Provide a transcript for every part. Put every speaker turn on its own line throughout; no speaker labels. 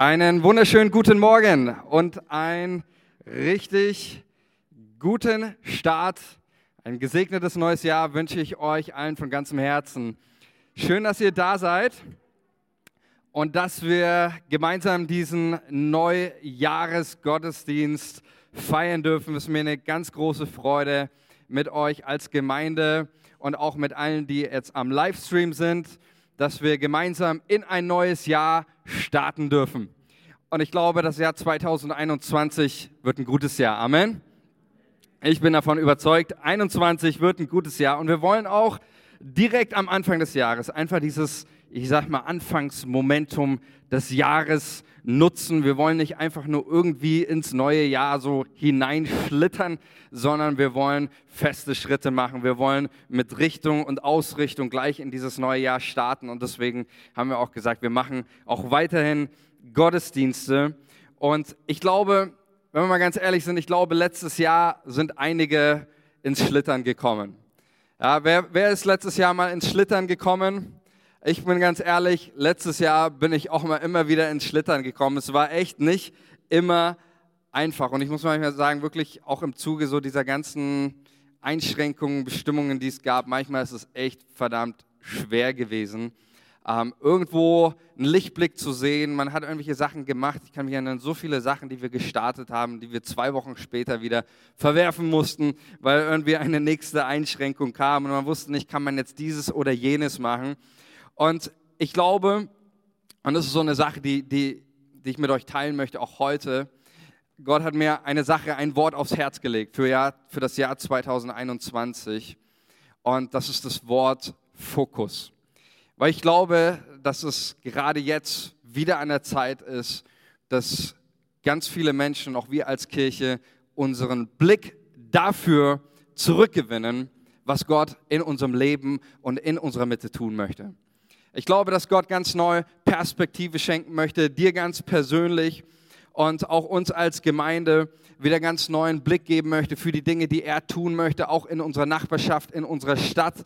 Einen wunderschönen guten Morgen und einen richtig guten Start. Ein gesegnetes neues Jahr wünsche ich euch allen von ganzem Herzen. Schön, dass ihr da seid und dass wir gemeinsam diesen Neujahresgottesdienst feiern dürfen. Es ist mir eine ganz große Freude mit euch als Gemeinde und auch mit allen, die jetzt am Livestream sind dass wir gemeinsam in ein neues Jahr starten dürfen. Und ich glaube, das Jahr 2021 wird ein gutes Jahr. Amen. Ich bin davon überzeugt, 21 wird ein gutes Jahr. Und wir wollen auch direkt am Anfang des Jahres einfach dieses, ich sag mal, Anfangsmomentum des Jahres nutzen. Wir wollen nicht einfach nur irgendwie ins neue Jahr so hineinschlittern, sondern wir wollen feste Schritte machen. Wir wollen mit Richtung und Ausrichtung gleich in dieses neue Jahr starten. Und deswegen haben wir auch gesagt, wir machen auch weiterhin Gottesdienste. Und ich glaube, wenn wir mal ganz ehrlich sind, ich glaube, letztes Jahr sind einige ins Schlittern gekommen. Ja, wer, wer ist letztes Jahr mal ins Schlittern gekommen? Ich bin ganz ehrlich, letztes Jahr bin ich auch mal immer wieder ins Schlittern gekommen. Es war echt nicht immer einfach. Und ich muss manchmal sagen, wirklich auch im Zuge so dieser ganzen Einschränkungen, Bestimmungen, die es gab, manchmal ist es echt verdammt schwer gewesen, ähm, irgendwo einen Lichtblick zu sehen. Man hat irgendwelche Sachen gemacht. Ich kann mich erinnern, so viele Sachen, die wir gestartet haben, die wir zwei Wochen später wieder verwerfen mussten, weil irgendwie eine nächste Einschränkung kam und man wusste nicht, kann man jetzt dieses oder jenes machen. Und ich glaube, und das ist so eine Sache, die, die, die ich mit euch teilen möchte, auch heute, Gott hat mir eine Sache, ein Wort aufs Herz gelegt für, Jahr, für das Jahr 2021. Und das ist das Wort Fokus. Weil ich glaube, dass es gerade jetzt wieder an der Zeit ist, dass ganz viele Menschen, auch wir als Kirche, unseren Blick dafür zurückgewinnen, was Gott in unserem Leben und in unserer Mitte tun möchte. Ich glaube, dass Gott ganz neue Perspektive schenken möchte, dir ganz persönlich und auch uns als Gemeinde wieder ganz neuen Blick geben möchte für die Dinge, die er tun möchte, auch in unserer Nachbarschaft, in unserer Stadt.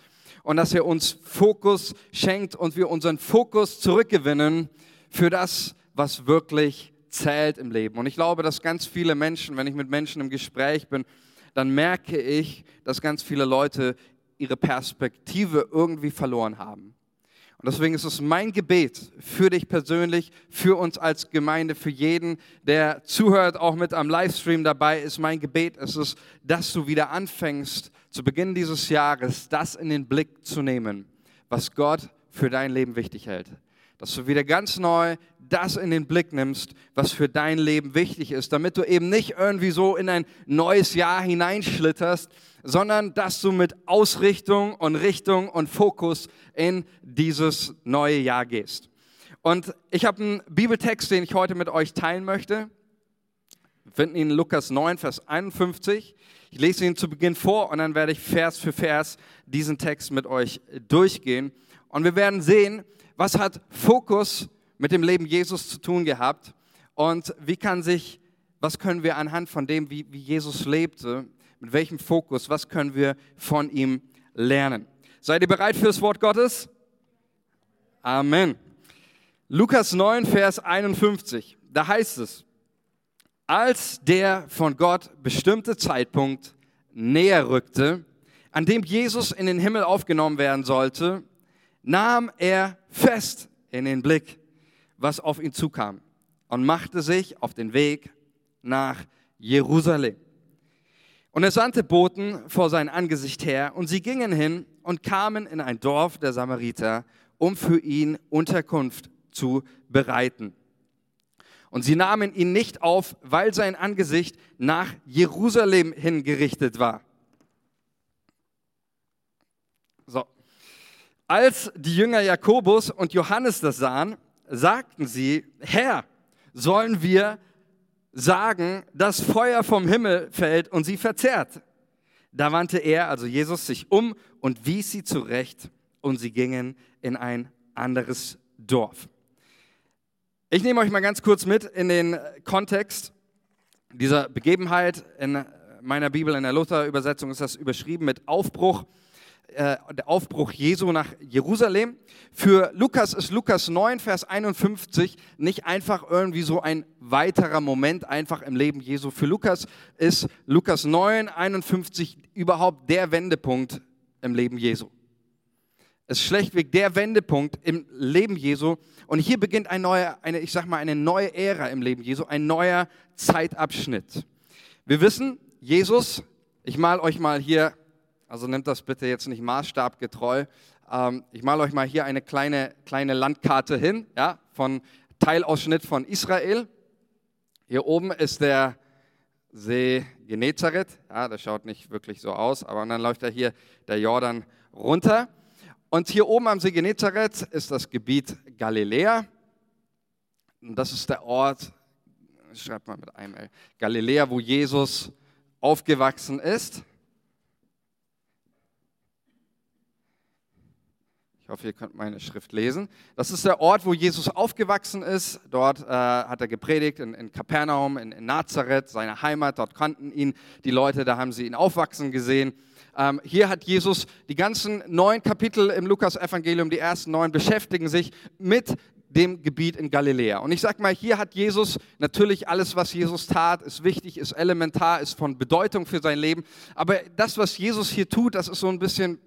Und dass er uns Fokus schenkt und wir unseren Fokus zurückgewinnen für das, was wirklich zählt im Leben. Und ich glaube, dass ganz viele Menschen, wenn ich mit Menschen im Gespräch bin, dann merke ich, dass ganz viele Leute ihre Perspektive irgendwie verloren haben. Und deswegen ist es mein Gebet für dich persönlich, für uns als Gemeinde, für jeden, der zuhört, auch mit am Livestream dabei ist. Mein Gebet ist es, dass du wieder anfängst, zu Beginn dieses Jahres das in den Blick zu nehmen, was Gott für dein Leben wichtig hält. Dass du wieder ganz neu das in den Blick nimmst, was für dein Leben wichtig ist, damit du eben nicht irgendwie so in ein neues Jahr hineinschlitterst, sondern dass du mit Ausrichtung und Richtung und Fokus in dieses neue Jahr gehst. Und ich habe einen Bibeltext, den ich heute mit euch teilen möchte. Wir finden ihn in Lukas 9, Vers 51. Ich lese ihn zu Beginn vor und dann werde ich Vers für Vers diesen Text mit euch durchgehen. Und wir werden sehen, was hat Fokus mit dem Leben Jesus zu tun gehabt und wie kann sich, was können wir anhand von dem, wie, wie Jesus lebte, mit welchem Fokus, was können wir von ihm lernen. Seid ihr bereit fürs Wort Gottes? Amen. Lukas 9, Vers 51, da heißt es, als der von Gott bestimmte Zeitpunkt näher rückte, an dem Jesus in den Himmel aufgenommen werden sollte, nahm er fest in den Blick, was auf ihn zukam und machte sich auf den Weg nach Jerusalem. Und er sandte Boten vor sein Angesicht her, und sie gingen hin und kamen in ein Dorf der Samariter, um für ihn Unterkunft zu bereiten. Und sie nahmen ihn nicht auf, weil sein Angesicht nach Jerusalem hingerichtet war. So. Als die Jünger Jakobus und Johannes das sahen, sagten sie, Herr, sollen wir sagen, dass Feuer vom Himmel fällt und sie verzehrt. Da wandte er, also Jesus, sich um und wies sie zurecht und sie gingen in ein anderes Dorf. Ich nehme euch mal ganz kurz mit in den Kontext dieser Begebenheit. In meiner Bibel, in der Luther-Übersetzung ist das überschrieben mit Aufbruch. Äh, der Aufbruch Jesu nach Jerusalem. Für Lukas ist Lukas 9, Vers 51 nicht einfach irgendwie so ein weiterer Moment einfach im Leben Jesu. Für Lukas ist Lukas 9, 51 überhaupt der Wendepunkt im Leben Jesu. Es ist schlechtweg der Wendepunkt im Leben Jesu. Und hier beginnt ein neuer, eine, ich sag mal, eine neue Ära im Leben Jesu, ein neuer Zeitabschnitt. Wir wissen, Jesus, ich mal euch mal hier also nehmt das bitte jetzt nicht maßstabgetreu. Ähm, ich male euch mal hier eine kleine, kleine Landkarte hin, ja, von Teilausschnitt von Israel. Hier oben ist der See Genezareth. Ja, das schaut nicht wirklich so aus, aber dann läuft da hier der Jordan runter. Und hier oben am See Genezareth ist das Gebiet Galiläa. Und das ist der Ort, schreibt mal mit einem L, Galiläa, wo Jesus aufgewachsen ist. Ich hoffe, ihr könnt meine Schrift lesen. Das ist der Ort, wo Jesus aufgewachsen ist. Dort äh, hat er gepredigt, in, in Kapernaum, in, in, Nazareth, seine Heimat. Dort kannten ihn die Leute, da haben sie ihn aufwachsen gesehen. Ähm, hier hat Jesus die ganzen neun Kapitel im Lukas-Evangelium, die ersten neun, beschäftigen sich mit dem Gebiet in Galiläa. Und ich sage mal, hier hat Jesus natürlich alles, was Jesus tat, ist wichtig, ist elementar, ist von Bedeutung für sein Leben. Aber das, was Jesus hier tut, das ist so ein bisschen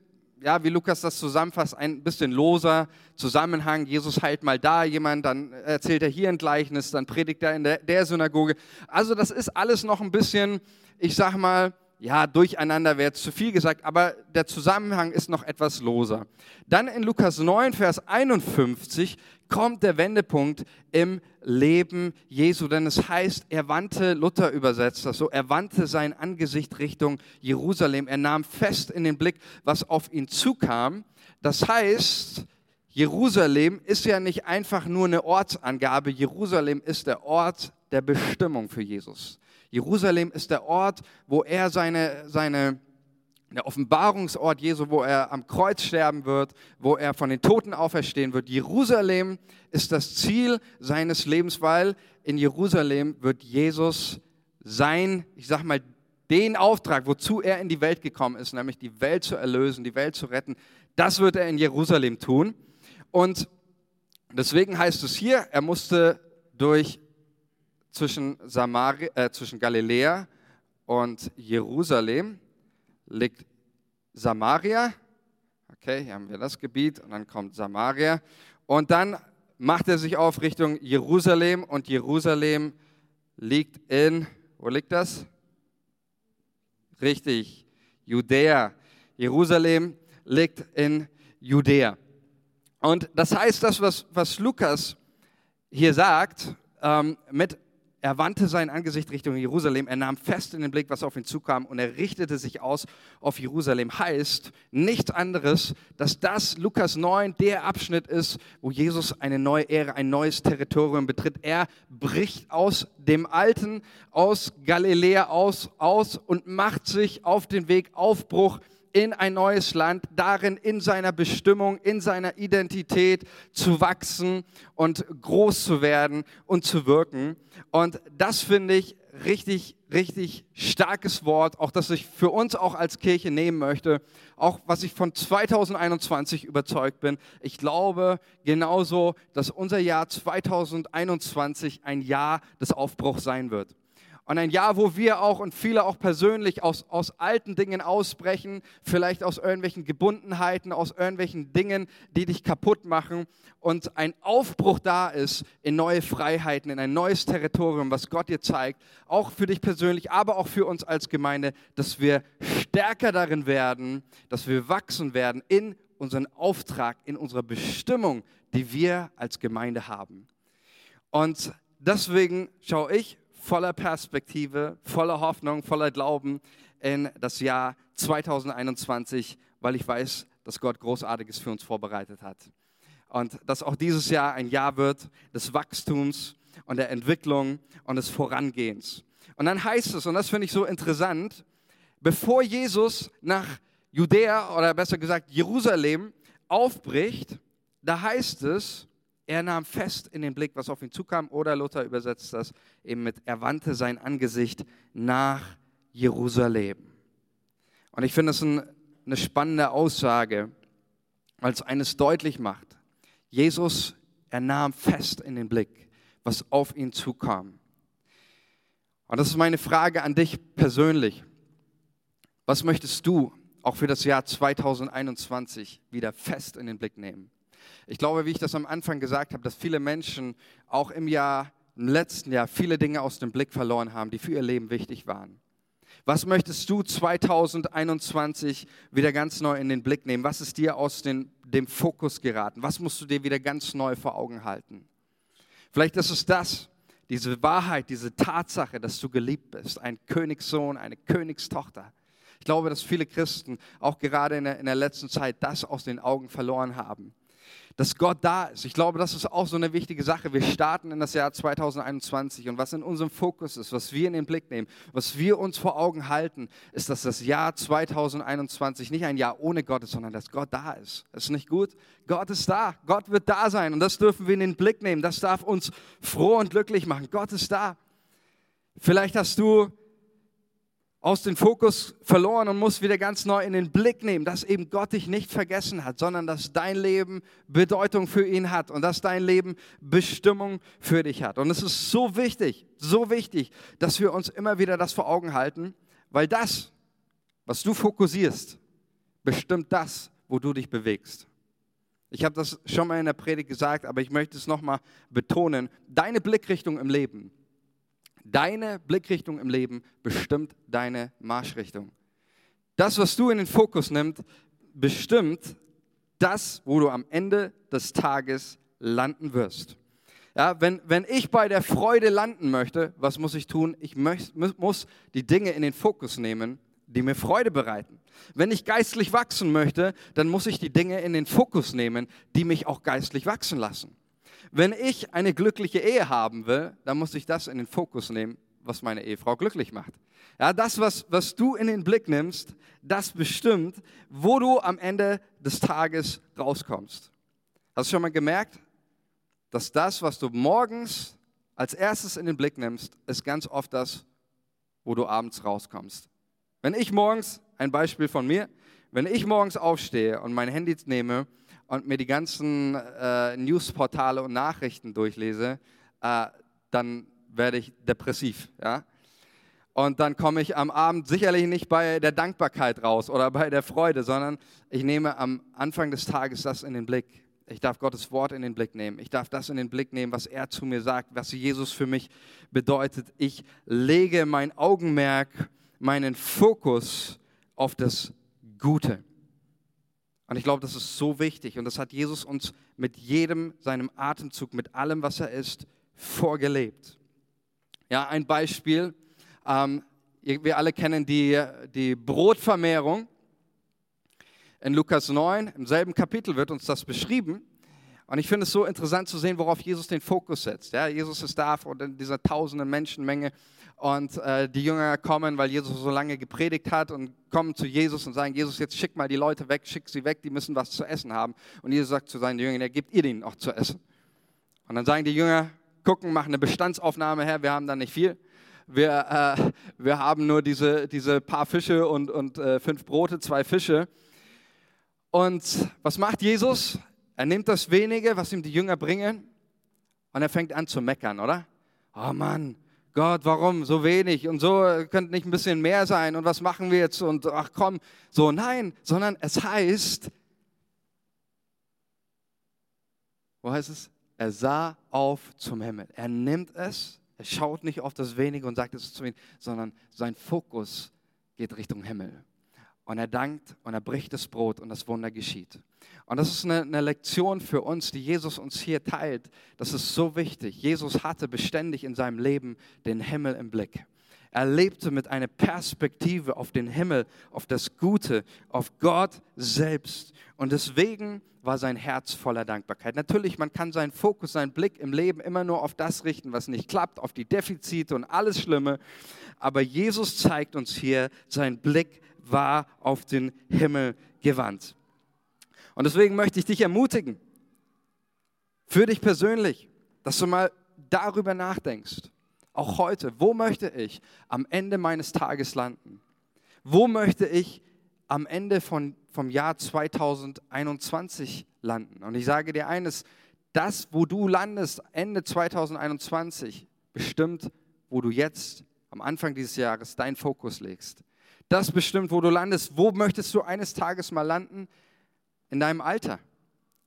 ja, wie Lukas das zusammenfasst, ein bisschen loser Zusammenhang. Jesus heilt mal da jemand, dann erzählt er hier ein Gleichnis, dann predigt er in der, der Synagoge. Also das ist alles noch ein bisschen, ich sag mal, ja, durcheinander wäre zu viel gesagt, aber der Zusammenhang ist noch etwas loser. Dann in Lukas 9, Vers 51 kommt der Wendepunkt im Leben Jesu, denn es heißt, er wandte, Luther übersetzt das so, er wandte sein Angesicht Richtung Jerusalem. Er nahm fest in den Blick, was auf ihn zukam. Das heißt, Jerusalem ist ja nicht einfach nur eine Ortsangabe, Jerusalem ist der Ort der Bestimmung für Jesus. Jerusalem ist der Ort, wo er seine, seine der Offenbarungsort Jesu, wo er am Kreuz sterben wird, wo er von den Toten auferstehen wird. Jerusalem ist das Ziel seines Lebens, weil in Jerusalem wird Jesus sein, ich sag mal, den Auftrag, wozu er in die Welt gekommen ist, nämlich die Welt zu erlösen, die Welt zu retten, das wird er in Jerusalem tun. Und deswegen heißt es hier, er musste durch zwischen, Samari, äh, zwischen Galiläa und Jerusalem liegt Samaria. Okay, hier haben wir das Gebiet und dann kommt Samaria. Und dann macht er sich auf Richtung Jerusalem und Jerusalem liegt in, wo liegt das? Richtig, Judäa. Jerusalem liegt in Judäa. Und das heißt, das, was, was Lukas hier sagt, ähm, mit er wandte sein Angesicht Richtung Jerusalem, er nahm fest in den Blick, was auf ihn zukam und er richtete sich aus auf Jerusalem. Heißt nichts anderes, dass das Lukas 9 der Abschnitt ist, wo Jesus eine neue Ära, ein neues Territorium betritt. Er bricht aus dem Alten, aus Galiläa aus, aus und macht sich auf den Weg Aufbruch in ein neues Land, darin in seiner Bestimmung, in seiner Identität zu wachsen und groß zu werden und zu wirken. Und das finde ich richtig, richtig starkes Wort, auch das ich für uns auch als Kirche nehmen möchte, auch was ich von 2021 überzeugt bin. Ich glaube genauso, dass unser Jahr 2021 ein Jahr des Aufbruchs sein wird. Und ein Jahr, wo wir auch und viele auch persönlich aus, aus alten Dingen ausbrechen, vielleicht aus irgendwelchen Gebundenheiten, aus irgendwelchen Dingen, die dich kaputt machen und ein Aufbruch da ist in neue Freiheiten, in ein neues Territorium, was Gott dir zeigt, auch für dich persönlich, aber auch für uns als Gemeinde, dass wir stärker darin werden, dass wir wachsen werden in unseren Auftrag, in unserer Bestimmung, die wir als Gemeinde haben. Und deswegen schaue ich voller Perspektive, voller Hoffnung, voller Glauben in das Jahr 2021, weil ich weiß, dass Gott Großartiges für uns vorbereitet hat. Und dass auch dieses Jahr ein Jahr wird des Wachstums und der Entwicklung und des Vorangehens. Und dann heißt es, und das finde ich so interessant, bevor Jesus nach Judäa oder besser gesagt Jerusalem aufbricht, da heißt es, er nahm fest in den Blick, was auf ihn zukam, oder Luther übersetzt das eben mit, er wandte sein Angesicht nach Jerusalem. Und ich finde es ein eine spannende Aussage, weil es eines deutlich macht. Jesus, er nahm fest in den Blick, was auf ihn zukam. Und das ist meine Frage an dich persönlich. Was möchtest du auch für das Jahr 2021 wieder fest in den Blick nehmen? Ich glaube, wie ich das am Anfang gesagt habe, dass viele Menschen auch im Jahr, im letzten Jahr viele Dinge aus dem Blick verloren haben, die für ihr Leben wichtig waren. Was möchtest du 2021 wieder ganz neu in den Blick nehmen? Was ist dir aus den, dem Fokus geraten? Was musst du dir wieder ganz neu vor Augen halten? Vielleicht ist es das, diese Wahrheit, diese Tatsache, dass du geliebt bist, ein Königssohn, eine Königstochter. Ich glaube, dass viele Christen auch gerade in der, in der letzten Zeit das aus den Augen verloren haben dass Gott da ist. Ich glaube, das ist auch so eine wichtige Sache. Wir starten in das Jahr 2021 und was in unserem Fokus ist, was wir in den Blick nehmen, was wir uns vor Augen halten, ist, dass das Jahr 2021 nicht ein Jahr ohne Gott ist, sondern dass Gott da ist. Ist nicht gut? Gott ist da. Gott wird da sein und das dürfen wir in den Blick nehmen. Das darf uns froh und glücklich machen. Gott ist da. Vielleicht hast du aus dem Fokus verloren und musst wieder ganz neu in den Blick nehmen, dass eben Gott dich nicht vergessen hat, sondern dass dein Leben Bedeutung für ihn hat und dass dein Leben Bestimmung für dich hat. Und es ist so wichtig, so wichtig, dass wir uns immer wieder das vor Augen halten, weil das, was du fokussierst, bestimmt das, wo du dich bewegst. Ich habe das schon mal in der Predigt gesagt, aber ich möchte es nochmal betonen. Deine Blickrichtung im Leben Deine Blickrichtung im Leben bestimmt deine Marschrichtung. Das, was du in den Fokus nimmst, bestimmt das, wo du am Ende des Tages landen wirst. Ja, wenn, wenn ich bei der Freude landen möchte, was muss ich tun? Ich muss die Dinge in den Fokus nehmen, die mir Freude bereiten. Wenn ich geistlich wachsen möchte, dann muss ich die Dinge in den Fokus nehmen, die mich auch geistlich wachsen lassen. Wenn ich eine glückliche Ehe haben will, dann muss ich das in den Fokus nehmen, was meine Ehefrau glücklich macht. Ja, das, was, was du in den Blick nimmst, das bestimmt, wo du am Ende des Tages rauskommst. Hast du schon mal gemerkt, dass das, was du morgens als erstes in den Blick nimmst, ist ganz oft das, wo du abends rauskommst. Wenn ich morgens, ein Beispiel von mir, wenn ich morgens aufstehe und mein Handy nehme und mir die ganzen äh, Newsportale und Nachrichten durchlese, äh, dann werde ich depressiv. Ja? Und dann komme ich am Abend sicherlich nicht bei der Dankbarkeit raus oder bei der Freude, sondern ich nehme am Anfang des Tages das in den Blick. Ich darf Gottes Wort in den Blick nehmen. Ich darf das in den Blick nehmen, was er zu mir sagt, was Jesus für mich bedeutet. Ich lege mein Augenmerk, meinen Fokus auf das Gute. Und ich glaube, das ist so wichtig. Und das hat Jesus uns mit jedem seinem Atemzug, mit allem, was er ist, vorgelebt. Ja, ein Beispiel. Ähm, wir alle kennen die, die Brotvermehrung. In Lukas 9, im selben Kapitel wird uns das beschrieben. Und ich finde es so interessant zu sehen, worauf Jesus den Fokus setzt. Ja, Jesus ist da vor dieser tausenden Menschenmenge und äh, die Jünger kommen, weil Jesus so lange gepredigt hat und kommen zu Jesus und sagen, Jesus, jetzt schick mal die Leute weg, schick sie weg, die müssen was zu essen haben. Und Jesus sagt zu seinen Jüngern, ja, gebt ihr denen auch zu essen. Und dann sagen die Jünger, gucken, machen eine Bestandsaufnahme her, wir haben da nicht viel. Wir, äh, wir haben nur diese, diese paar Fische und, und äh, fünf Brote, zwei Fische. Und was macht Jesus? Er nimmt das wenige, was ihm die Jünger bringen, und er fängt an zu meckern, oder? Oh Mann, Gott, warum so wenig und so könnte nicht ein bisschen mehr sein und was machen wir jetzt und ach komm, so nein, sondern es heißt, wo heißt es? Er sah auf zum Himmel. Er nimmt es, er schaut nicht auf das Wenige und sagt es zu ihm, sondern sein Fokus geht Richtung Himmel. Und er dankt und er bricht das Brot und das Wunder geschieht. Und das ist eine, eine, Lektion für uns, die Jesus uns hier teilt. Das ist so wichtig. Jesus hatte beständig in seinem Leben den Himmel im Blick. Er lebte mit einer Perspektive auf den Himmel, auf das Gute, auf Gott selbst. Und deswegen war sein Herz voller Dankbarkeit. Natürlich, man kann seinen Fokus, seinen Blick im Leben immer nur auf das richten, was nicht klappt, auf die Defizite und alles Schlimme. Aber Jesus zeigt uns hier, sein Blick war auf den Himmel gewandt. Und deswegen möchte ich dich ermutigen, für dich persönlich, dass du mal darüber nachdenkst, auch heute, wo möchte ich am Ende meines Tages landen? Wo möchte ich am Ende von, vom Jahr 2021 landen. Und ich sage dir eines, das, wo du landest Ende 2021, bestimmt, wo du jetzt am Anfang dieses Jahres deinen Fokus legst. Das bestimmt, wo du landest. Wo möchtest du eines Tages mal landen? In deinem Alter.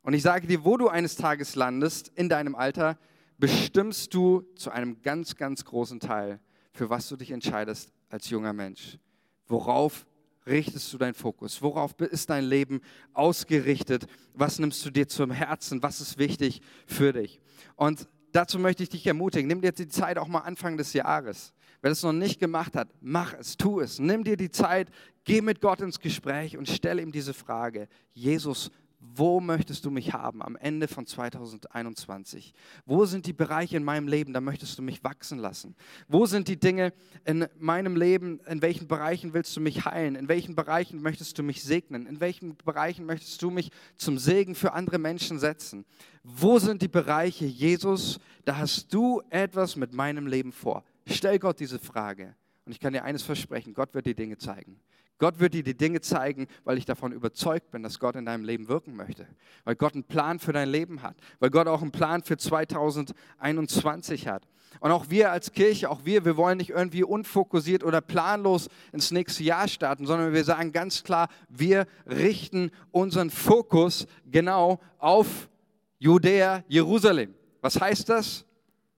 Und ich sage dir, wo du eines Tages landest, in deinem Alter, bestimmst du zu einem ganz, ganz großen Teil, für was du dich entscheidest als junger Mensch. Worauf richtest du deinen Fokus? Worauf ist dein Leben ausgerichtet? Was nimmst du dir zum Herzen? Was ist wichtig für dich? Und dazu möchte ich dich ermutigen. Nimm dir die Zeit auch mal Anfang des Jahres. Wer das noch nicht gemacht hat, mach es, tu es. Nimm dir die Zeit, geh mit Gott ins Gespräch und stelle ihm diese Frage. Jesus, wo möchtest du mich haben am Ende von 2021? Wo sind die Bereiche in meinem Leben, da möchtest du mich wachsen lassen? Wo sind die Dinge in meinem Leben, in welchen Bereichen willst du mich heilen? In welchen Bereichen möchtest du mich segnen? In welchen Bereichen möchtest du mich zum Segen für andere Menschen setzen? Wo sind die Bereiche, Jesus, da hast du etwas mit meinem Leben vor? Stell Gott diese Frage. Und ich kann dir eines versprechen, Gott wird dir Dinge zeigen. Gott wird dir die Dinge zeigen, weil ich davon überzeugt bin, dass Gott in deinem Leben wirken möchte. Weil Gott einen Plan für dein Leben hat. Weil Gott auch einen Plan für 2021 hat. Und auch wir als Kirche, auch wir, wir wollen nicht irgendwie unfokussiert oder planlos ins nächste Jahr starten, sondern wir sagen ganz klar, wir richten unseren Fokus genau auf Judäa, Jerusalem. Was heißt das?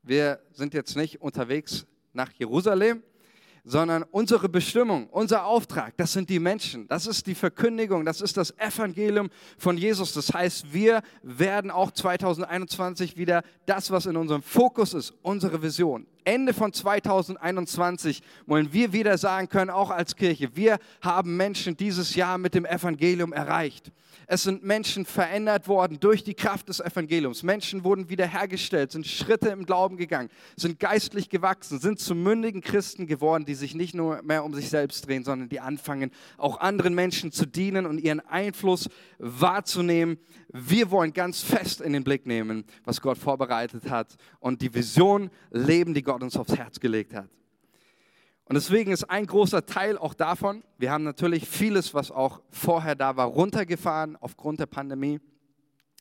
Wir sind jetzt nicht unterwegs nach Jerusalem, sondern unsere Bestimmung, unser Auftrag, das sind die Menschen. Das ist die Verkündigung, das ist das Evangelium von Jesus. Das heißt, wir werden auch 2021 wieder das, was in unserem Fokus ist, unsere Vision. Ende von 2021 wollen wir wieder sagen können, auch als Kirche, wir haben Menschen dieses Jahr mit dem Evangelium erreicht. Es sind Menschen verändert worden durch die Kraft des Evangeliums. Menschen wurden wiederhergestellt, sind Schritte im Glauben gegangen, sind geistlich gewachsen, sind zu mündigen Christen geworden, die sich nicht nur mehr um sich selbst drehen, sondern die anfangen, auch anderen Menschen zu dienen und ihren Einfluss wahrzunehmen. Wir wollen ganz fest in den Blick nehmen, was Gott vorbereitet hat und die Vision leben, die Gott uns aufs Herz gelegt hat. Und deswegen ist ein großer Teil auch davon, wir haben natürlich vieles, was auch vorher da war, runtergefahren aufgrund der Pandemie.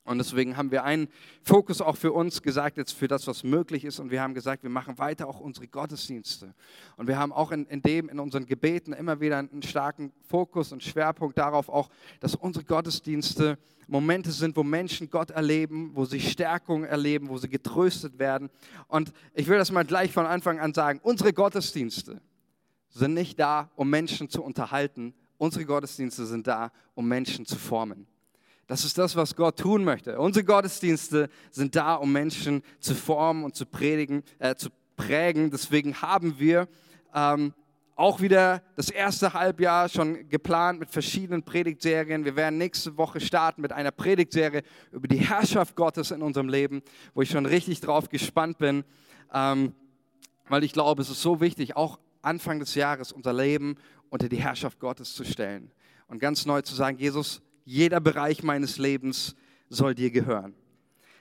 Und deswegen haben wir einen Fokus auch für uns gesagt, jetzt für das, was möglich ist. Und wir haben gesagt, wir machen weiter auch unsere Gottesdienste. Und wir haben auch in, in dem, in unseren Gebeten immer wieder einen starken Fokus und Schwerpunkt darauf auch, dass unsere Gottesdienste Momente sind, wo Menschen Gott erleben, wo sie Stärkung erleben, wo sie getröstet werden. Und ich will das mal gleich von Anfang an sagen, unsere Gottesdienste, sind nicht da, um Menschen zu unterhalten. Unsere Gottesdienste sind da, um Menschen zu formen. Das ist das, was Gott tun möchte. Unsere Gottesdienste sind da, um Menschen zu formen und zu predigen, äh, zu prägen. Deswegen haben wir ähm, auch wieder das erste Halbjahr schon geplant mit verschiedenen Predigtserien. Wir werden nächste Woche starten mit einer Predigtserie über die Herrschaft Gottes in unserem Leben, wo ich schon richtig drauf gespannt bin, ähm, weil ich glaube, es ist so wichtig, auch Anfang des Jahres unser Leben unter die Herrschaft Gottes zu stellen und ganz neu zu sagen, Jesus, jeder Bereich meines Lebens soll dir gehören.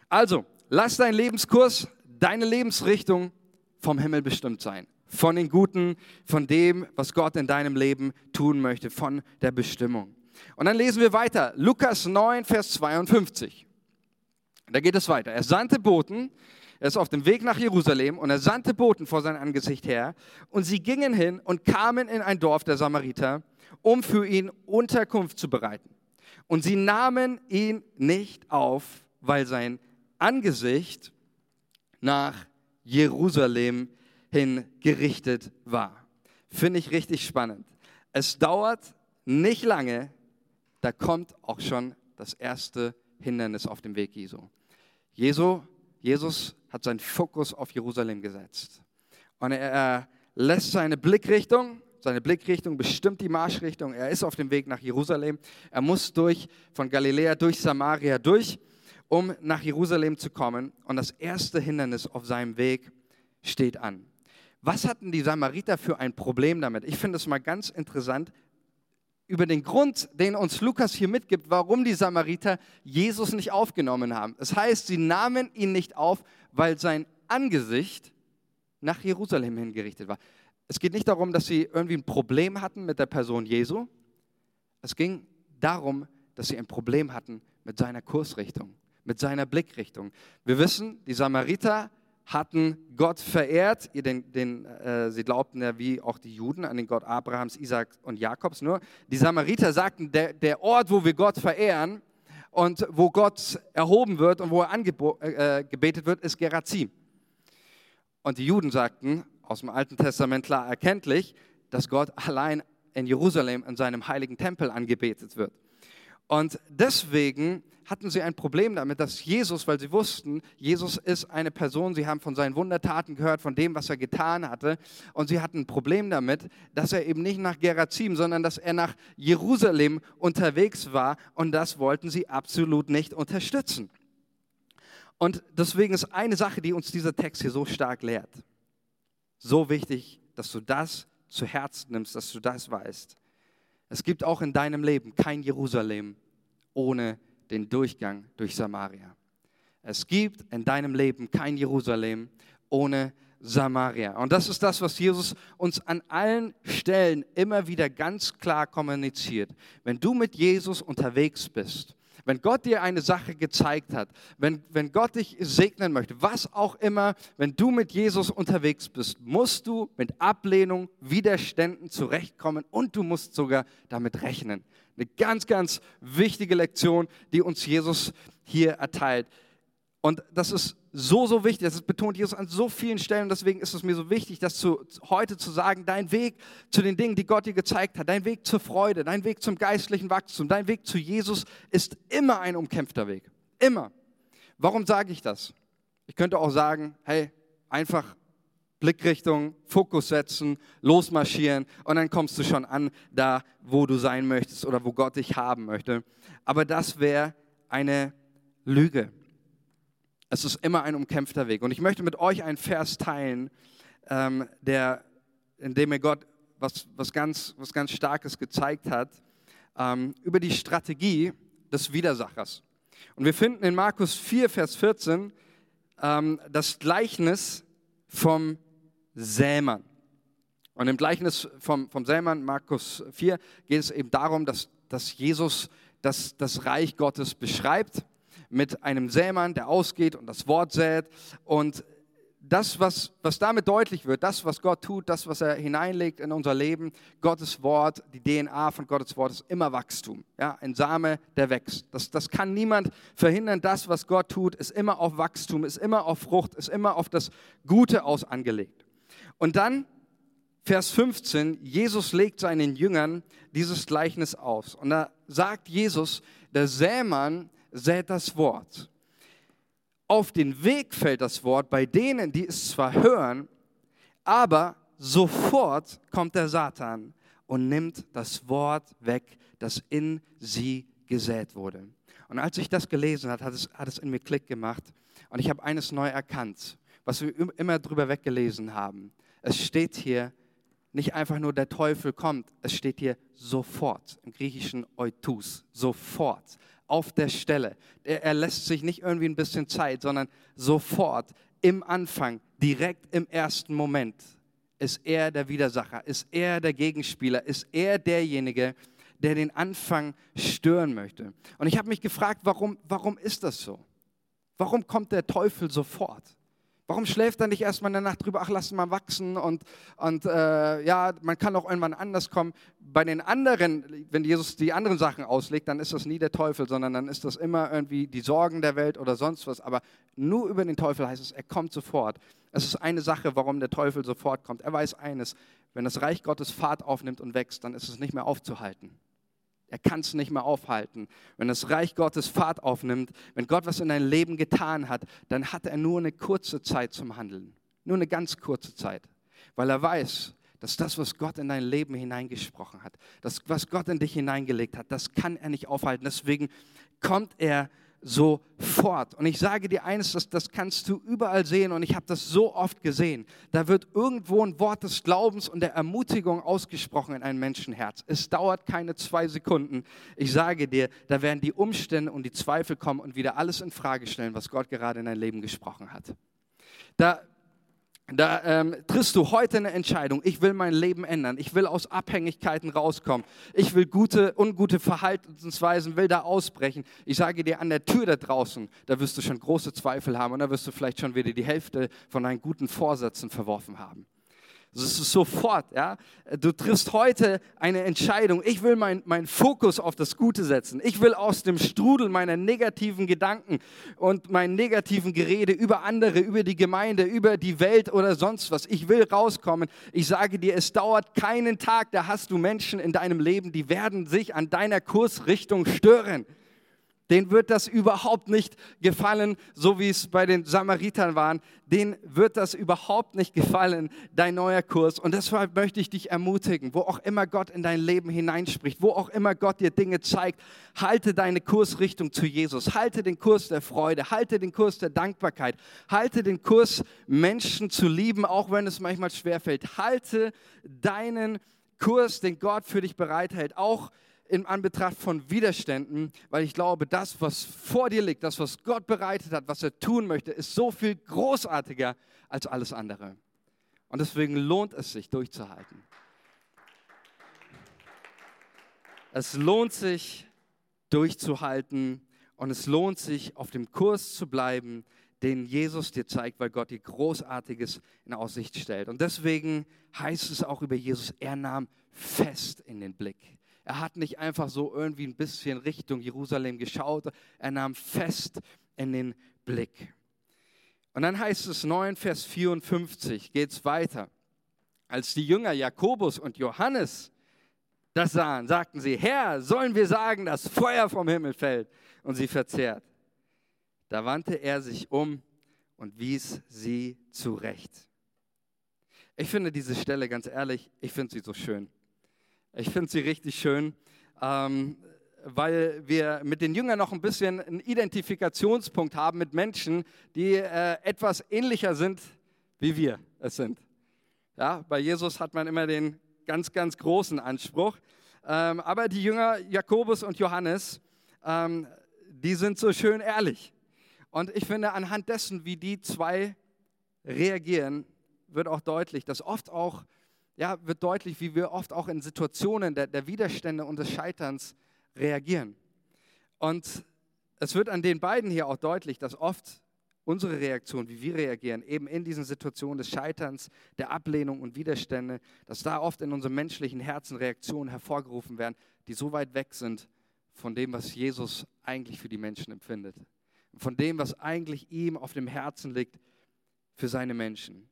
Also, lass dein Lebenskurs, deine Lebensrichtung vom Himmel bestimmt sein. Von den Guten, von dem, was Gott in deinem Leben tun möchte, von der Bestimmung. Und dann lesen wir weiter. Lukas 9, Vers 52. Da geht es weiter. Er sandte Boten er ist auf dem Weg nach Jerusalem und er sandte Boten vor sein Angesicht her. Und sie gingen hin und kamen in ein Dorf der Samariter, um für ihn Unterkunft zu bereiten. Und sie nahmen ihn nicht auf, weil sein Angesicht nach Jerusalem hin gerichtet war. Finde ich richtig spannend. Es dauert nicht lange, da kommt auch schon das erste Hindernis auf dem Weg Jesu. Jesu Jesus hat seinen Fokus auf Jerusalem gesetzt. Und er lässt seine Blickrichtung, seine Blickrichtung bestimmt die Marschrichtung. Er ist auf dem Weg nach Jerusalem. Er muss durch, von Galiläa durch Samaria durch, um nach Jerusalem zu kommen. Und das erste Hindernis auf seinem Weg steht an. Was hatten die Samariter für ein Problem damit? Ich finde es mal ganz interessant, über den Grund, den uns Lukas hier mitgibt, warum die Samariter Jesus nicht aufgenommen haben. Es das heißt, sie nahmen ihn nicht auf, weil sein Angesicht nach Jerusalem hingerichtet war. Es geht nicht darum, dass sie irgendwie ein Problem hatten mit der Person Jesu, Es ging darum, dass sie ein Problem hatten mit seiner Kursrichtung, mit seiner Blickrichtung. Wir wissen, die Samariter hatten Gott verehrt. Den, den, äh, sie glaubten ja wie auch die Juden an den Gott Abrahams, Isaac und Jakobs. Nur die Samariter sagten, der, der Ort, wo wir Gott verehren und wo Gott erhoben wird und wo er angebetet äh, wird, ist Gerazim. Und die Juden sagten, aus dem Alten Testament klar erkenntlich, dass Gott allein in Jerusalem in seinem heiligen Tempel angebetet wird. Und deswegen hatten sie ein Problem damit, dass Jesus, weil sie wussten, Jesus ist eine Person, sie haben von seinen Wundertaten gehört, von dem, was er getan hatte. Und sie hatten ein Problem damit, dass er eben nicht nach Gerazim, sondern dass er nach Jerusalem unterwegs war. Und das wollten sie absolut nicht unterstützen. Und deswegen ist eine Sache, die uns dieser Text hier so stark lehrt. So wichtig, dass du das zu Herzen nimmst, dass du das weißt. Es gibt auch in deinem Leben kein Jerusalem ohne den Durchgang durch Samaria. Es gibt in deinem Leben kein Jerusalem ohne Samaria. Und das ist das, was Jesus uns an allen Stellen immer wieder ganz klar kommuniziert. Wenn du mit Jesus unterwegs bist, wenn Gott dir eine Sache gezeigt hat, wenn, wenn Gott dich segnen möchte, was auch immer, wenn du mit Jesus unterwegs bist, musst du mit Ablehnung, Widerständen zurechtkommen und du musst sogar damit rechnen. Eine ganz, ganz wichtige Lektion, die uns Jesus hier erteilt. Und das ist so, so wichtig. Das betont Jesus an so vielen Stellen. Deswegen ist es mir so wichtig, das zu, heute zu sagen, dein Weg zu den Dingen, die Gott dir gezeigt hat, dein Weg zur Freude, dein Weg zum geistlichen Wachstum, dein Weg zu Jesus ist immer ein umkämpfter Weg. Immer. Warum sage ich das? Ich könnte auch sagen, hey, einfach Blickrichtung, Fokus setzen, losmarschieren und dann kommst du schon an, da wo du sein möchtest oder wo Gott dich haben möchte. Aber das wäre eine Lüge. Es ist immer ein umkämpfter Weg. Und ich möchte mit euch einen Vers teilen, ähm, der, in dem mir Gott was, was, ganz, was ganz Starkes gezeigt hat, ähm, über die Strategie des Widersachers. Und wir finden in Markus 4, Vers 14 ähm, das Gleichnis vom Sämann. Und im Gleichnis vom, vom Sämann, Markus 4, geht es eben darum, dass, dass Jesus das, das Reich Gottes beschreibt mit einem Sämann, der ausgeht und das Wort sät. Und das, was, was damit deutlich wird, das, was Gott tut, das, was er hineinlegt in unser Leben, Gottes Wort, die DNA von Gottes Wort ist immer Wachstum. Ja, ein Same, der wächst. Das, das kann niemand verhindern. Das, was Gott tut, ist immer auf Wachstum, ist immer auf Frucht, ist immer auf das Gute aus angelegt. Und dann Vers 15, Jesus legt seinen Jüngern dieses Gleichnis aus. Und da sagt Jesus, der Sämann sät das Wort. Auf den Weg fällt das Wort bei denen, die es zwar hören, aber sofort kommt der Satan und nimmt das Wort weg, das in sie gesät wurde. Und als ich das gelesen habe, hat es, hat es in mir Klick gemacht und ich habe eines neu erkannt, was wir immer drüber weggelesen haben. Es steht hier nicht einfach nur der Teufel kommt, es steht hier sofort, im griechischen eutus, sofort auf der Stelle. Er, er lässt sich nicht irgendwie ein bisschen Zeit, sondern sofort im Anfang, direkt im ersten Moment, ist er der Widersacher, ist er der Gegenspieler, ist er derjenige, der den Anfang stören möchte. Und ich habe mich gefragt, warum, warum ist das so? Warum kommt der Teufel sofort? Warum schläft er nicht erstmal in der Nacht drüber, ach, lass mal wachsen und, und äh, ja, man kann auch irgendwann anders kommen. Bei den anderen, wenn Jesus die anderen Sachen auslegt, dann ist das nie der Teufel, sondern dann ist das immer irgendwie die Sorgen der Welt oder sonst was. Aber nur über den Teufel heißt es, er kommt sofort. Es ist eine Sache, warum der Teufel sofort kommt. Er weiß eines, wenn das Reich Gottes Fahrt aufnimmt und wächst, dann ist es nicht mehr aufzuhalten. Er kann es nicht mehr aufhalten. Wenn das Reich Gottes Fahrt aufnimmt, wenn Gott was in dein Leben getan hat, dann hat er nur eine kurze Zeit zum Handeln. Nur eine ganz kurze Zeit. Weil er weiß, dass das, was Gott in dein Leben hineingesprochen hat, das, was Gott in dich hineingelegt hat, das kann er nicht aufhalten. Deswegen kommt er sofort. Und ich sage dir eines, das, das kannst du überall sehen und ich habe das so oft gesehen. Da wird irgendwo ein Wort des Glaubens und der Ermutigung ausgesprochen in ein Menschenherz. Es dauert keine zwei Sekunden. Ich sage dir, da werden die Umstände und die Zweifel kommen und wieder alles in Frage stellen, was Gott gerade in dein Leben gesprochen hat. Da da ähm, triffst du heute eine Entscheidung. Ich will mein Leben ändern. Ich will aus Abhängigkeiten rauskommen. Ich will gute, ungute Verhaltensweisen, will da ausbrechen. Ich sage dir, an der Tür da draußen, da wirst du schon große Zweifel haben und da wirst du vielleicht schon wieder die Hälfte von deinen guten Vorsätzen verworfen haben. Das ist sofort, ja. Du triffst heute eine Entscheidung. Ich will meinen mein Fokus auf das Gute setzen. Ich will aus dem Strudel meiner negativen Gedanken und meinen negativen Gerede über andere, über die Gemeinde, über die Welt oder sonst was. Ich will rauskommen. Ich sage dir, es dauert keinen Tag, da hast du Menschen in deinem Leben, die werden sich an deiner Kursrichtung stören. Den wird das überhaupt nicht gefallen, so wie es bei den Samaritern waren. Den wird das überhaupt nicht gefallen, dein neuer Kurs. Und deshalb möchte ich dich ermutigen, wo auch immer Gott in dein Leben hineinspricht, wo auch immer Gott dir Dinge zeigt, halte deine Kursrichtung zu Jesus. Halte den Kurs der Freude, halte den Kurs der Dankbarkeit, halte den Kurs, Menschen zu lieben, auch wenn es manchmal schwerfällt. Halte deinen Kurs, den Gott für dich bereithält, auch in Anbetracht von Widerständen, weil ich glaube, das, was vor dir liegt, das, was Gott bereitet hat, was er tun möchte, ist so viel großartiger als alles andere. Und deswegen lohnt es sich, durchzuhalten. Es lohnt sich, durchzuhalten und es lohnt sich, auf dem Kurs zu bleiben, den Jesus dir zeigt, weil Gott dir Großartiges in Aussicht stellt. Und deswegen heißt es auch über Jesus, er nahm fest in den Blick. Er hat nicht einfach so irgendwie ein bisschen Richtung Jerusalem geschaut, er nahm fest in den Blick. Und dann heißt es 9, Vers 54, geht es weiter. Als die Jünger Jakobus und Johannes das sahen, sagten sie, Herr, sollen wir sagen, dass Feuer vom Himmel fällt und sie verzehrt. Da wandte er sich um und wies sie zurecht. Ich finde diese Stelle, ganz ehrlich, ich finde sie so schön. Ich finde sie richtig schön, ähm, weil wir mit den Jüngern noch ein bisschen einen Identifikationspunkt haben mit Menschen, die äh, etwas ähnlicher sind, wie wir es sind. Ja, bei Jesus hat man immer den ganz, ganz großen Anspruch. Ähm, aber die Jünger Jakobus und Johannes, ähm, die sind so schön ehrlich. Und ich finde, anhand dessen, wie die zwei reagieren, wird auch deutlich, dass oft auch ja, wird deutlich, wie wir oft auch in Situationen der, der Widerstände und des Scheiterns reagieren. Und es wird an den beiden hier auch deutlich, dass oft unsere Reaktion, wie wir reagieren, eben in diesen Situationen des Scheiterns, der Ablehnung und Widerstände, dass da oft in unserem menschlichen Herzen Reaktionen hervorgerufen werden, die so weit weg sind von dem, was Jesus eigentlich für die Menschen empfindet. Von dem, was eigentlich ihm auf dem Herzen liegt für seine Menschen.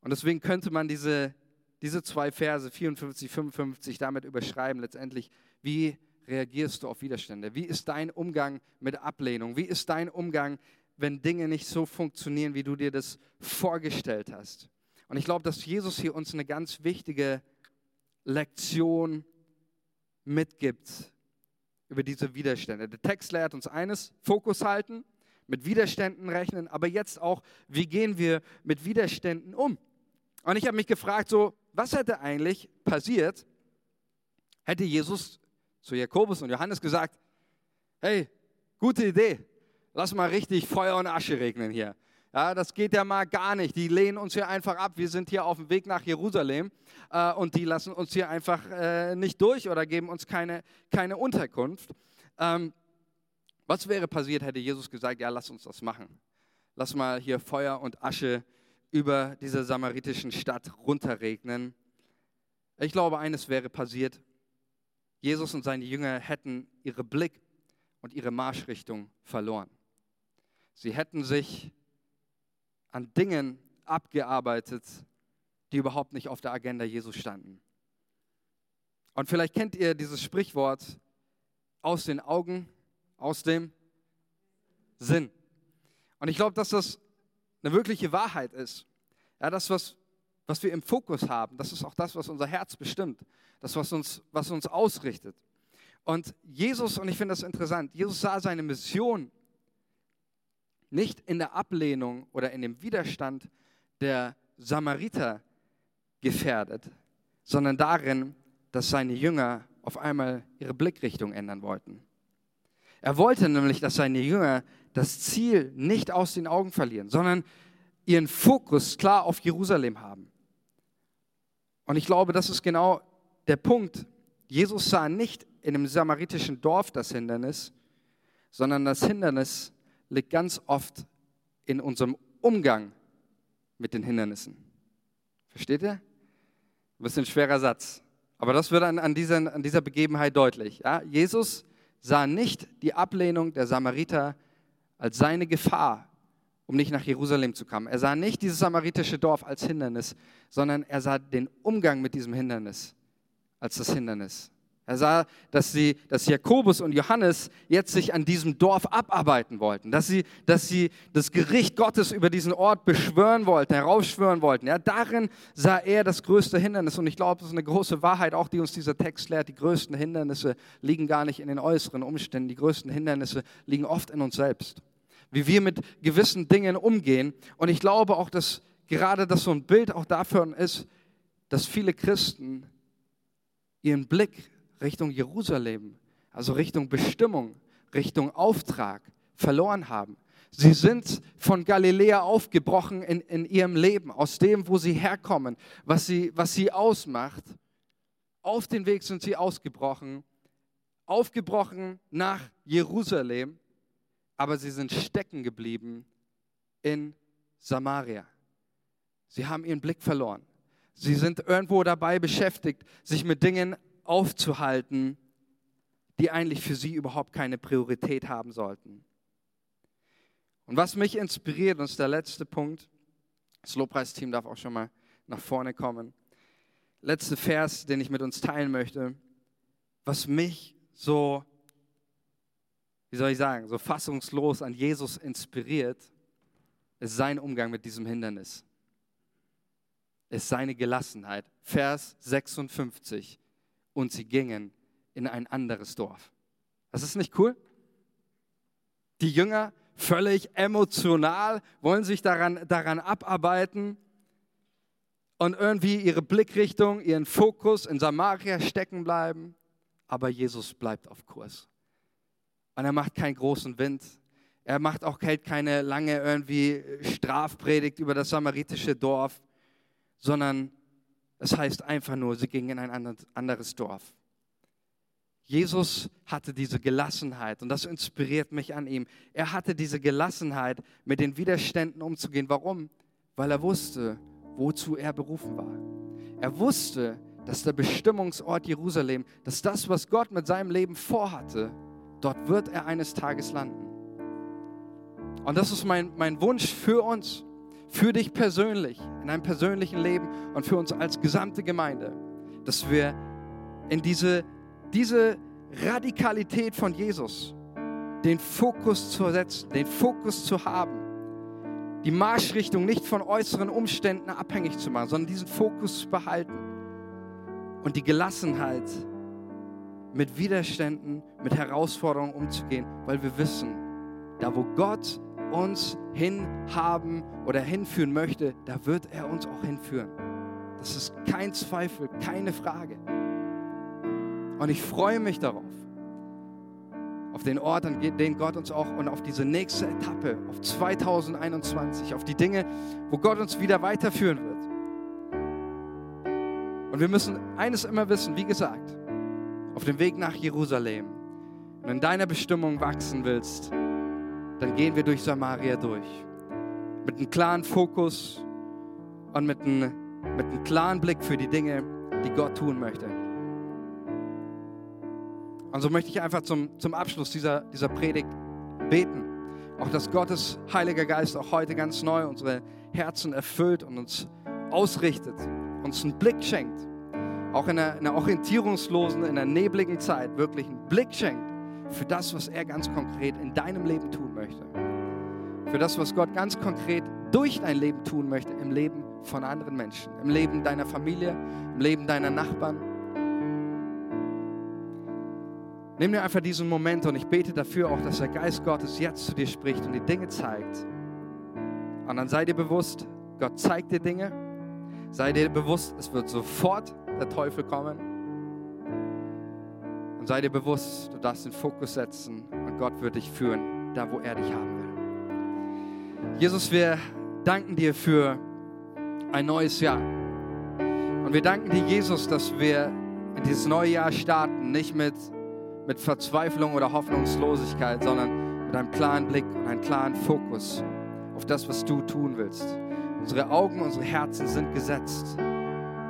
Und deswegen könnte man diese diese zwei Verse 54, 55 damit überschreiben letztendlich, wie reagierst du auf Widerstände? Wie ist dein Umgang mit Ablehnung? Wie ist dein Umgang, wenn Dinge nicht so funktionieren, wie du dir das vorgestellt hast? Und ich glaube, dass Jesus hier uns eine ganz wichtige Lektion mitgibt über diese Widerstände. Der Text lehrt uns eines, Fokus halten, mit Widerständen rechnen, aber jetzt auch, wie gehen wir mit Widerständen um? Und ich habe mich gefragt, so, was hätte eigentlich passiert, hätte Jesus zu Jakobus und Johannes gesagt, hey, gute Idee, lass mal richtig Feuer und Asche regnen hier. Ja, das geht ja mal gar nicht. Die lehnen uns hier einfach ab. Wir sind hier auf dem Weg nach Jerusalem äh, und die lassen uns hier einfach äh, nicht durch oder geben uns keine, keine Unterkunft. Ähm, was wäre passiert, hätte Jesus gesagt, ja, lass uns das machen. Lass mal hier Feuer und Asche regnen über diese samaritischen Stadt runterregnen. Ich glaube, eines wäre passiert. Jesus und seine Jünger hätten ihre Blick und ihre Marschrichtung verloren. Sie hätten sich an Dingen abgearbeitet, die überhaupt nicht auf der Agenda Jesus standen. Und vielleicht kennt ihr dieses Sprichwort aus den Augen, aus dem Sinn. Und ich glaube, dass das eine wirkliche Wahrheit ist. Ja, das, was, was wir im Fokus haben, das ist auch das, was unser Herz bestimmt, das, was uns, was uns ausrichtet. Und Jesus, und ich finde das interessant, Jesus sah seine Mission nicht in der Ablehnung oder in dem Widerstand der Samariter gefährdet, sondern darin, dass seine Jünger auf einmal ihre Blickrichtung ändern wollten. Er wollte nämlich, dass seine Jünger das Ziel nicht aus den Augen verlieren, sondern ihren Fokus klar auf Jerusalem haben. Und ich glaube, das ist genau der Punkt. Jesus sah nicht in einem samaritischen Dorf das Hindernis, sondern das Hindernis liegt ganz oft in unserem Umgang mit den Hindernissen. Versteht ihr? Ein bisschen schwerer Satz. Aber das wird an, an, dieser, an dieser Begebenheit deutlich. Ja? Jesus sah nicht die Ablehnung der Samariter als seine Gefahr, um nicht nach Jerusalem zu kommen. Er sah nicht dieses samaritische Dorf als Hindernis, sondern er sah den Umgang mit diesem Hindernis als das Hindernis. Er sah, dass, sie, dass Jakobus und Johannes jetzt sich an diesem Dorf abarbeiten wollten, dass sie, dass sie das Gericht Gottes über diesen Ort beschwören wollten, herausschwören wollten. Ja, darin sah er das größte Hindernis. Und ich glaube, das ist eine große Wahrheit, auch die uns dieser Text lehrt. Die größten Hindernisse liegen gar nicht in den äußeren Umständen. Die größten Hindernisse liegen oft in uns selbst. Wie wir mit gewissen Dingen umgehen. Und ich glaube auch, dass gerade das so ein Bild auch dafür ist, dass viele Christen ihren Blick Richtung Jerusalem, also Richtung Bestimmung, Richtung Auftrag verloren haben. Sie sind von Galiläa aufgebrochen in, in ihrem Leben, aus dem, wo sie herkommen, was sie, was sie ausmacht. Auf den Weg sind sie ausgebrochen, aufgebrochen nach Jerusalem, aber sie sind stecken geblieben in Samaria. Sie haben ihren Blick verloren. Sie sind irgendwo dabei beschäftigt, sich mit Dingen aufzuhalten, die eigentlich für sie überhaupt keine Priorität haben sollten. Und was mich inspiriert, und das ist der letzte Punkt, das Lobpreisteam darf auch schon mal nach vorne kommen. Letzter Vers, den ich mit uns teilen möchte, was mich so, wie soll ich sagen, so fassungslos an Jesus inspiriert, ist sein Umgang mit diesem Hindernis. Ist seine Gelassenheit. Vers 56 und sie gingen in ein anderes Dorf. Das ist nicht cool? Die Jünger völlig emotional, wollen sich daran, daran abarbeiten und irgendwie ihre Blickrichtung, ihren Fokus in Samaria stecken bleiben. Aber Jesus bleibt auf Kurs. Und er macht keinen großen Wind. Er macht auch keine lange irgendwie Strafpredigt über das samaritische Dorf, sondern es heißt einfach nur, sie gingen in ein anderes Dorf. Jesus hatte diese Gelassenheit und das inspiriert mich an ihm. Er hatte diese Gelassenheit, mit den Widerständen umzugehen. Warum? Weil er wusste, wozu er berufen war. Er wusste, dass der Bestimmungsort Jerusalem, dass das, was Gott mit seinem Leben vorhatte, dort wird er eines Tages landen. Und das ist mein, mein Wunsch für uns für dich persönlich, in deinem persönlichen Leben und für uns als gesamte Gemeinde, dass wir in diese, diese Radikalität von Jesus, den Fokus zu setzen, den Fokus zu haben, die Marschrichtung nicht von äußeren Umständen abhängig zu machen, sondern diesen Fokus zu behalten und die Gelassenheit mit Widerständen, mit Herausforderungen umzugehen, weil wir wissen, da wo Gott uns hinhaben oder hinführen möchte, da wird er uns auch hinführen. Das ist kein Zweifel, keine Frage. Und ich freue mich darauf, auf den Ort, an den Gott uns auch und auf diese nächste Etappe, auf 2021, auf die Dinge, wo Gott uns wieder weiterführen wird. Und wir müssen eines immer wissen, wie gesagt, auf dem Weg nach Jerusalem, wenn du in deiner Bestimmung wachsen willst, dann gehen wir durch Samaria durch. Mit einem klaren Fokus und mit einem, mit einem klaren Blick für die Dinge, die Gott tun möchte. Und so möchte ich einfach zum, zum Abschluss dieser, dieser Predigt beten. Auch dass Gottes Heiliger Geist auch heute ganz neu unsere Herzen erfüllt und uns ausrichtet, uns einen Blick schenkt. Auch in einer, in einer orientierungslosen, in einer nebligen Zeit wirklich einen Blick schenkt für das, was er ganz konkret in deinem Leben tun möchte. Für das, was Gott ganz konkret durch dein Leben tun möchte, im Leben von anderen Menschen, im Leben deiner Familie, im Leben deiner Nachbarn. Nimm dir einfach diesen Moment und ich bete dafür auch, dass der Geist Gottes jetzt zu dir spricht und die Dinge zeigt. Und dann sei dir bewusst, Gott zeigt dir Dinge. Sei dir bewusst, es wird sofort der Teufel kommen. Und sei dir bewusst, du darfst den Fokus setzen und Gott wird dich führen, da wo er dich haben will. Jesus, wir danken dir für ein neues Jahr. Und wir danken dir, Jesus, dass wir in dieses neue Jahr starten, nicht mit, mit Verzweiflung oder Hoffnungslosigkeit, sondern mit einem klaren Blick und einem klaren Fokus auf das, was du tun willst. Unsere Augen, unsere Herzen sind gesetzt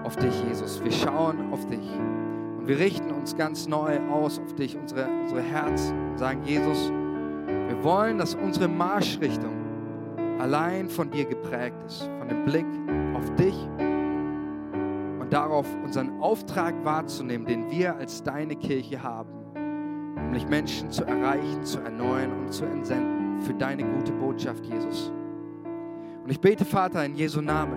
auf dich, Jesus. Wir schauen auf dich und wir richten uns ganz neu aus auf dich, unsere, unsere Herzen und sagen, Jesus, wir wollen, dass unsere Marschrichtung allein von dir geprägt ist, von dem Blick auf dich und darauf unseren Auftrag wahrzunehmen, den wir als deine Kirche haben, nämlich Menschen zu erreichen, zu erneuern und zu entsenden für deine gute Botschaft, Jesus. Und ich bete, Vater, in Jesu Namen,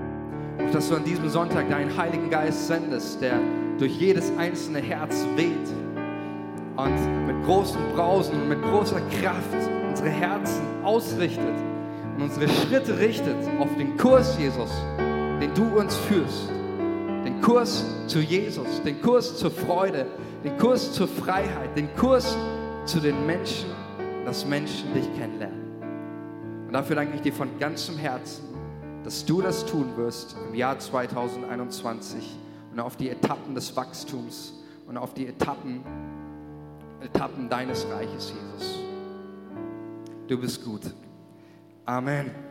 auch dass du an diesem Sonntag deinen Heiligen Geist sendest, der durch jedes einzelne Herz weht und mit großen Brausen und mit großer Kraft unsere Herzen ausrichtet und unsere Schritte richtet auf den Kurs, Jesus, den du uns führst. Den Kurs zu Jesus, den Kurs zur Freude, den Kurs zur Freiheit, den Kurs zu den Menschen, dass Menschen dich kennenlernen. Und dafür danke ich dir von ganzem Herzen, dass du das tun wirst im Jahr 2021 und auf die Etappen des Wachstums und auf die Etappen, Etappen deines Reiches, Jesus. Du bist gut. Amen.